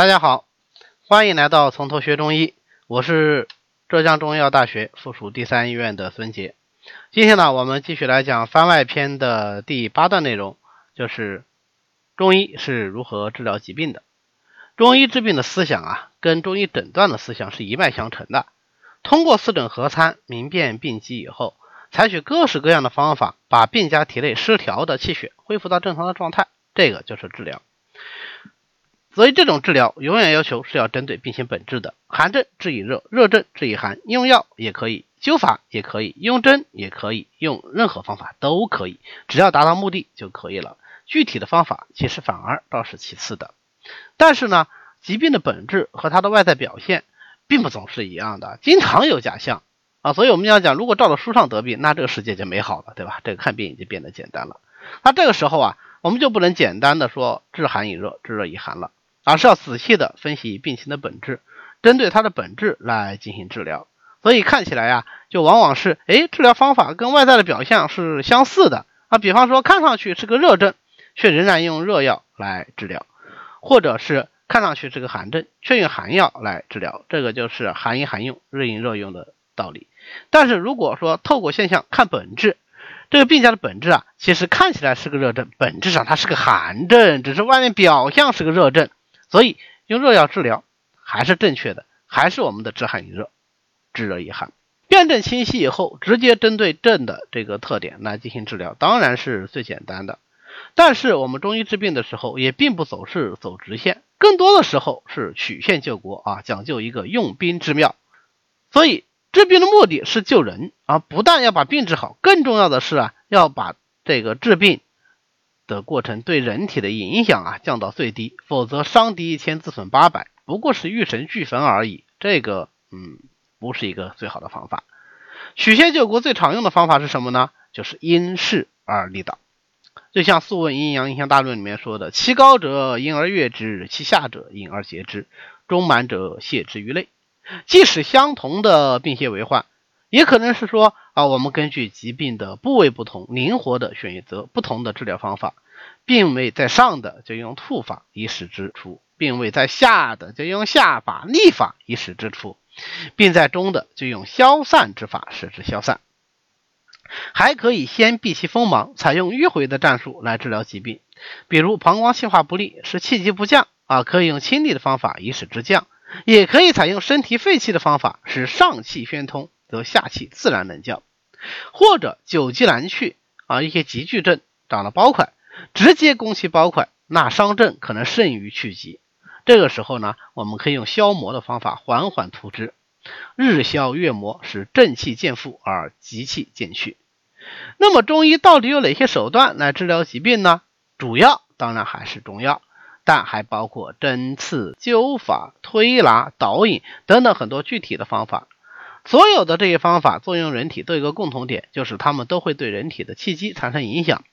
大家好，欢迎来到从头学中医，我是浙江中医药大学附属第三医院的孙杰。今天呢，我们继续来讲番外篇的第八段内容，就是中医是如何治疗疾病的。中医治病的思想啊，跟中医诊断的思想是一脉相承的。通过四诊合参，明辨病机以后，采取各式各样的方法，把病家体内失调的气血恢复到正常的状态，这个就是治疗。所以这种治疗永远要求是要针对病情本质的，寒症治以热，热症治以寒，用药也可以，灸法也可以，用针也可以，用任何方法都可以，只要达到目的就可以了。具体的方法其实反而倒是其次的。但是呢，疾病的本质和它的外在表现并不总是一样的，经常有假象啊。所以我们要讲，如果照着书上得病，那这个世界就美好了，对吧？这个看病已经变得简单了。那这个时候啊，我们就不能简单的说治寒以热，治热以寒了。而是要仔细的分析病情的本质，针对它的本质来进行治疗。所以看起来呀，就往往是，哎，治疗方法跟外在的表象是相似的啊。比方说，看上去是个热症，却仍然用热药来治疗；或者是看上去是个寒症，却用寒药来治疗。这个就是寒饮寒用，热饮热用的道理。但是如果说透过现象看本质，这个病家的本质啊，其实看起来是个热症，本质上它是个寒症，只是外面表象是个热症。所以用热药治疗还是正确的，还是我们的治寒以热，治热以寒。辨证清晰以后，直接针对症的这个特点来进行治疗，当然是最简单的。但是我们中医治病的时候，也并不总是走直线，更多的时候是曲线救国啊，讲究一个用兵之妙。所以治病的目的是救人啊，不但要把病治好，更重要的是啊，要把这个治病。的过程对人体的影响啊降到最低，否则伤敌一千自损八百，不过是遇神俱焚而已。这个嗯，不是一个最好的方法。曲线救国最常用的方法是什么呢？就是因势而立导。就像《素问阴阳应象大论》里面说的：“其高者因而悦之，其下者因而竭之，中满者泻之于内。”即使相同的病邪为患，也可能是说啊，我们根据疾病的部位不同，灵活的选择不同的治疗方法。病位在上的就用吐法以使之出，病位在下的就用下法逆法以使之出，病在中的就用消散之法使之消散。还可以先避其锋芒，采用迂回的战术来治疗疾病。比如膀胱气化不利，使气机不降啊，可以用清利的方法以使之降；也可以采用身体肺气的方法，使上气宣通，则下气自然能降。或者久积难去啊，一些急剧症长了包块。直接攻其包块，那伤症可能甚于去疾。这个时候呢，我们可以用消磨的方法缓缓涂之，日消月磨，使正气渐复而急气渐去。那么中医到底有哪些手段来治疗疾病呢？主要当然还是中药，但还包括针刺、灸法、推拿、导引等等很多具体的方法。所有的这些方法作用人体都有一个共同点，就是它们都会对人体的气机产生影响。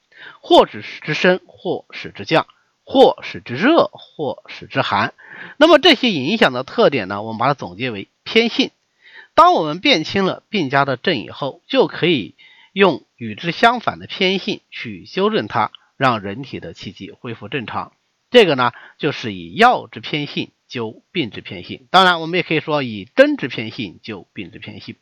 或使之升，或使之降，或使之热，或使之寒。那么这些影响的特点呢？我们把它总结为偏性。当我们辨清了病家的症以后，就可以用与之相反的偏性去修正它，让人体的气机恢复正常。这个呢，就是以药之偏性救病之偏性。当然，我们也可以说以针之偏性救病之偏性。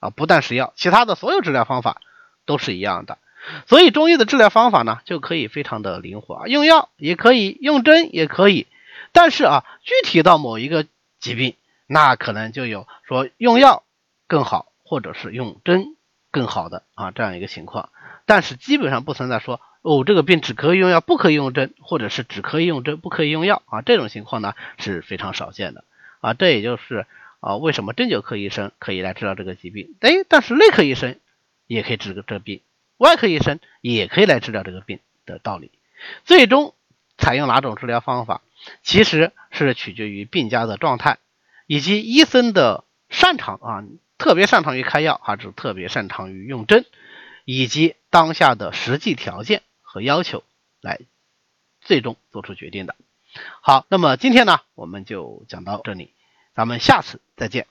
啊，不但是药，其他的所有治疗方法都是一样的。所以中医的治疗方法呢，就可以非常的灵活，用药也可以，用针也可以。但是啊，具体到某一个疾病，那可能就有说用药更好，或者是用针更好的啊这样一个情况。但是基本上不存在说哦，这个病只可以用药，不可以用针，或者是只可以用针，不可以用药啊这种情况呢是非常少见的啊。这也就是啊为什么针灸科医生可以来治疗这个疾病，哎，但是内科医生也可以治这病。外科医生也可以来治疗这个病的道理，最终采用哪种治疗方法，其实是取决于病家的状态，以及医生的擅长啊，特别擅长于开药还是特别擅长于用针，以及当下的实际条件和要求来最终做出决定的。好，那么今天呢，我们就讲到这里，咱们下次再见。